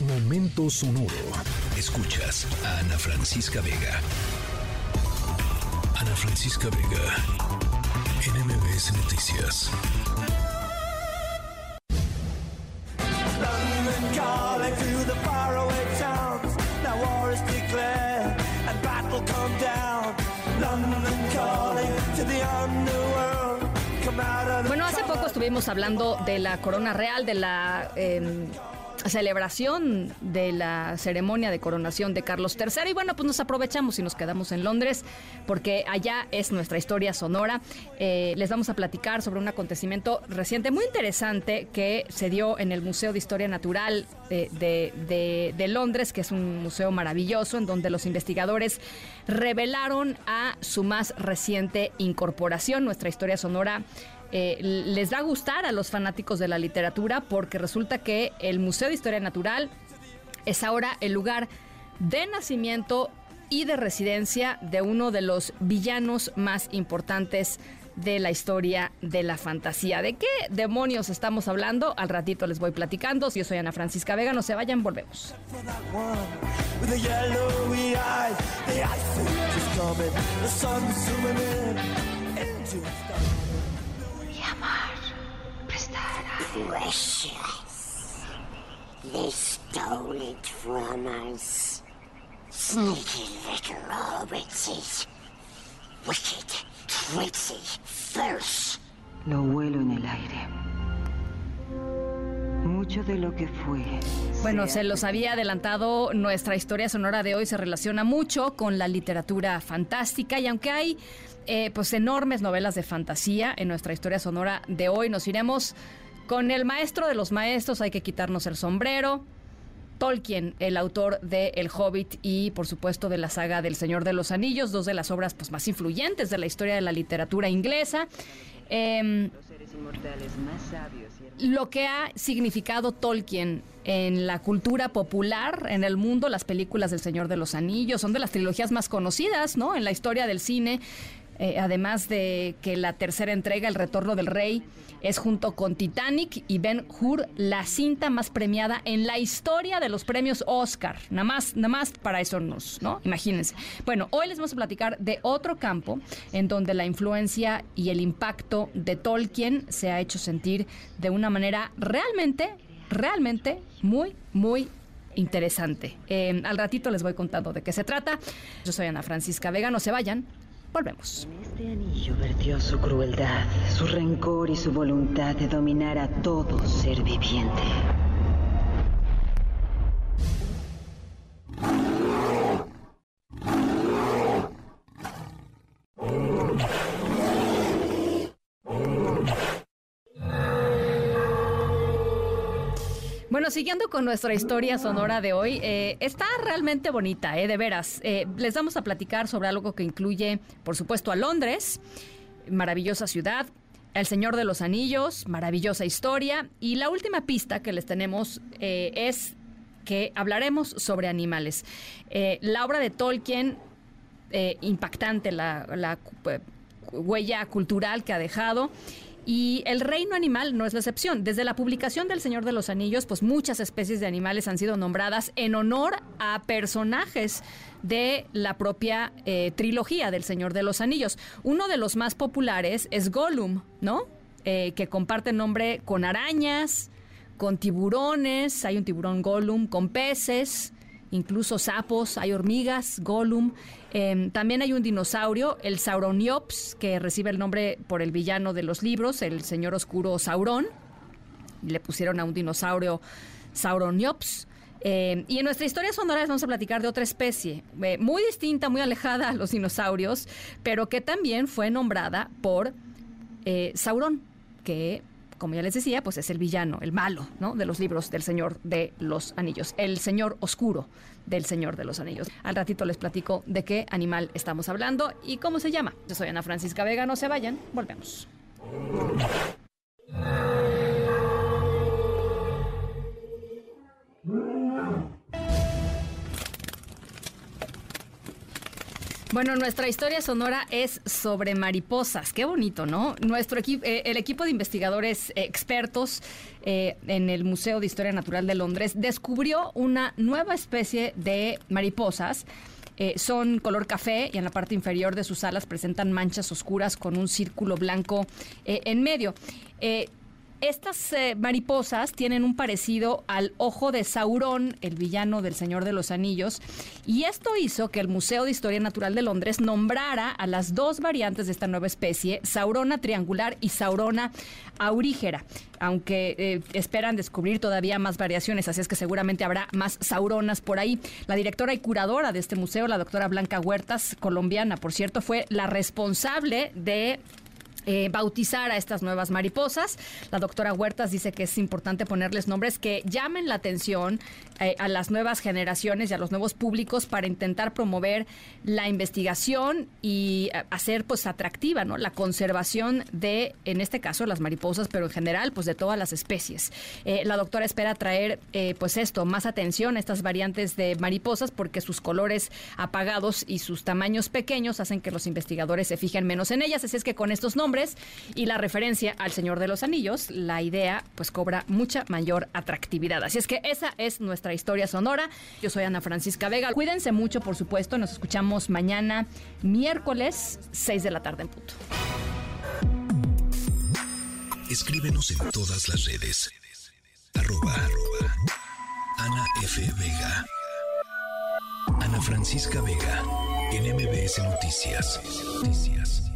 Momento sonoro. Escuchas a Ana Francisca Vega. Ana Francisca Vega. Noticias. Out of the Bueno, hace poco estuvimos hablando de la corona real, de la eh, celebración de la ceremonia de coronación de Carlos III. Y bueno, pues nos aprovechamos y nos quedamos en Londres porque allá es nuestra historia sonora. Eh, les vamos a platicar sobre un acontecimiento reciente muy interesante que se dio en el Museo de Historia Natural de- de Londres, que es un museo maravilloso en donde los investigadores revelaron a su más reciente incorporación, nuestra historia sonora eh, les va a gustar a los fanáticos de la literatura porque resulta que el Museo de Historia Natural es ahora el lugar de nacimiento y de residencia de uno de los villanos más importantes de la historia de la fantasía. ¿De qué demonios estamos hablando? Al ratito les voy platicando. Yo soy Ana Francisca Vega, no se vayan, volvemos. Precious. They stole it from us. Sneaky little hobbitses. Wicked, tricksy. Lo huelo en el aire. Mucho de lo que fue. Bueno, se los había adelantado, nuestra historia sonora de hoy se relaciona mucho con la literatura fantástica y aunque hay eh, pues enormes novelas de fantasía en nuestra historia sonora de hoy, nos iremos con el maestro de los maestros, hay que quitarnos el sombrero. Tolkien, el autor de El Hobbit y por supuesto de la saga del Señor de los Anillos, dos de las obras pues, más influyentes de la historia de la literatura inglesa. Em, lo que ha significado Tolkien en la cultura popular, en el mundo, las películas del Señor de los Anillos, son de las trilogías más conocidas, ¿no? En la historia del cine, eh, además de que la tercera entrega, El Retorno del Rey, es junto con Titanic y Ben Hur la cinta más premiada en la historia de los premios Oscar. Nada más, nada más para eso nos, ¿no? Imagínense. Bueno, hoy les vamos a platicar de otro campo en donde la influencia y el impacto de Tolkien se ha hecho sentir de una manera realmente, realmente muy, muy interesante. Eh, al ratito les voy contando de qué se trata. Yo soy Ana Francisca Vega, no se vayan. Volvemos. En este anillo vertió su crueldad, su rencor y su voluntad de dominar a todo ser viviente. Siguiendo con nuestra historia sonora de hoy, eh, está realmente bonita, eh, de veras. Eh, les vamos a platicar sobre algo que incluye, por supuesto, a Londres, maravillosa ciudad, El Señor de los Anillos, maravillosa historia, y la última pista que les tenemos es que hablaremos sobre animales. La obra de Tolkien, impactante, la, huella cultural que ha dejado. Y el reino animal no es la excepción. Desde la publicación del Señor de los Anillos, pues muchas especies de animales han sido nombradas en honor a personajes de la propia eh, trilogía del Señor de los Anillos. Uno de los más populares es Gollum, ¿no? Eh, que comparte nombre con arañas, con tiburones, hay un tiburón Gollum, con peces, incluso sapos, hay hormigas, Gollum. Eh, también hay un dinosaurio, el Sauroniops, que recibe el nombre por el villano de los libros, el señor oscuro Sauron. Le pusieron a un dinosaurio Sauroniops. Eh, y en nuestra historia sonora les vamos a platicar de otra especie, eh, muy distinta, muy alejada a los dinosaurios, pero que también fue nombrada por eh, Sauron, que, como ya les decía, pues es el villano, el malo, ¿no? De los libros del Señor de los Anillos, el Señor Oscuro del Señor de los Anillos. Al ratito les platico de qué animal estamos hablando y cómo se llama. Yo soy Ana Francisca Vega, no se vayan, volvemos. Bueno, nuestra historia sonora es sobre mariposas. Qué bonito, ¿no? Nuestro eh, el equipo de investigadores expertos eh, en el Museo de Historia Natural de Londres descubrió una nueva especie de mariposas. Eh, son color café y en la parte inferior de sus alas presentan manchas oscuras con un círculo blanco en medio. Estas eh, mariposas tienen un parecido al ojo de Saurón, el villano del Señor de los Anillos, y esto hizo que el Museo de Historia Natural de Londres nombrara a las dos variantes de esta nueva especie, Saurona triangular y Saurona aurígera, aunque eh, esperan descubrir todavía más variaciones, así es que seguramente habrá más sauronas por ahí. La directora y curadora de este museo, la doctora Blanca Huertas, colombiana, por cierto, fue la responsable de eh, bautizar a estas nuevas mariposas. La doctora Huertas dice que es importante ponerles nombres que llamen la atención a las nuevas generaciones y a los nuevos públicos para intentar promover la investigación y eh, hacer pues atractiva ¿no? la conservación de, en este caso, las mariposas, pero en general pues de todas las especies. la doctora espera traer pues esto, más atención a estas variantes de mariposas porque sus colores apagados y sus tamaños pequeños hacen que los investigadores se fijen menos en ellas. Así es que con estos nombres y la referencia al Señor de los Anillos, la idea pues cobra mucha mayor atractividad. Así es que esa es nuestra historia sonora. Yo soy Ana Francisca Vega. Cuídense mucho, por supuesto. Nos escuchamos mañana, miércoles, 6 de la tarde en punto. Escríbenos en todas las redes. Arroba, Ana F. Vega. Ana Francisca Vega. En MBS Noticias. Noticias.